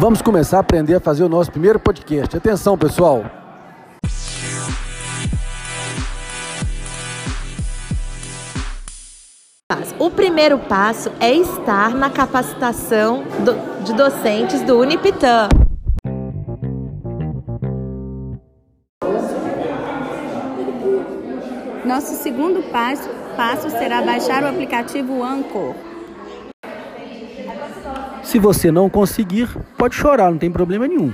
Vamos começar a aprender a fazer o nosso primeiro podcast. Atenção, pessoal! O primeiro passo é estar na capacitação do, de docentes do Unipitã. Nosso segundo passo, passo será baixar o aplicativo Anchor. Se você não conseguir, pode chorar, não tem problema nenhum.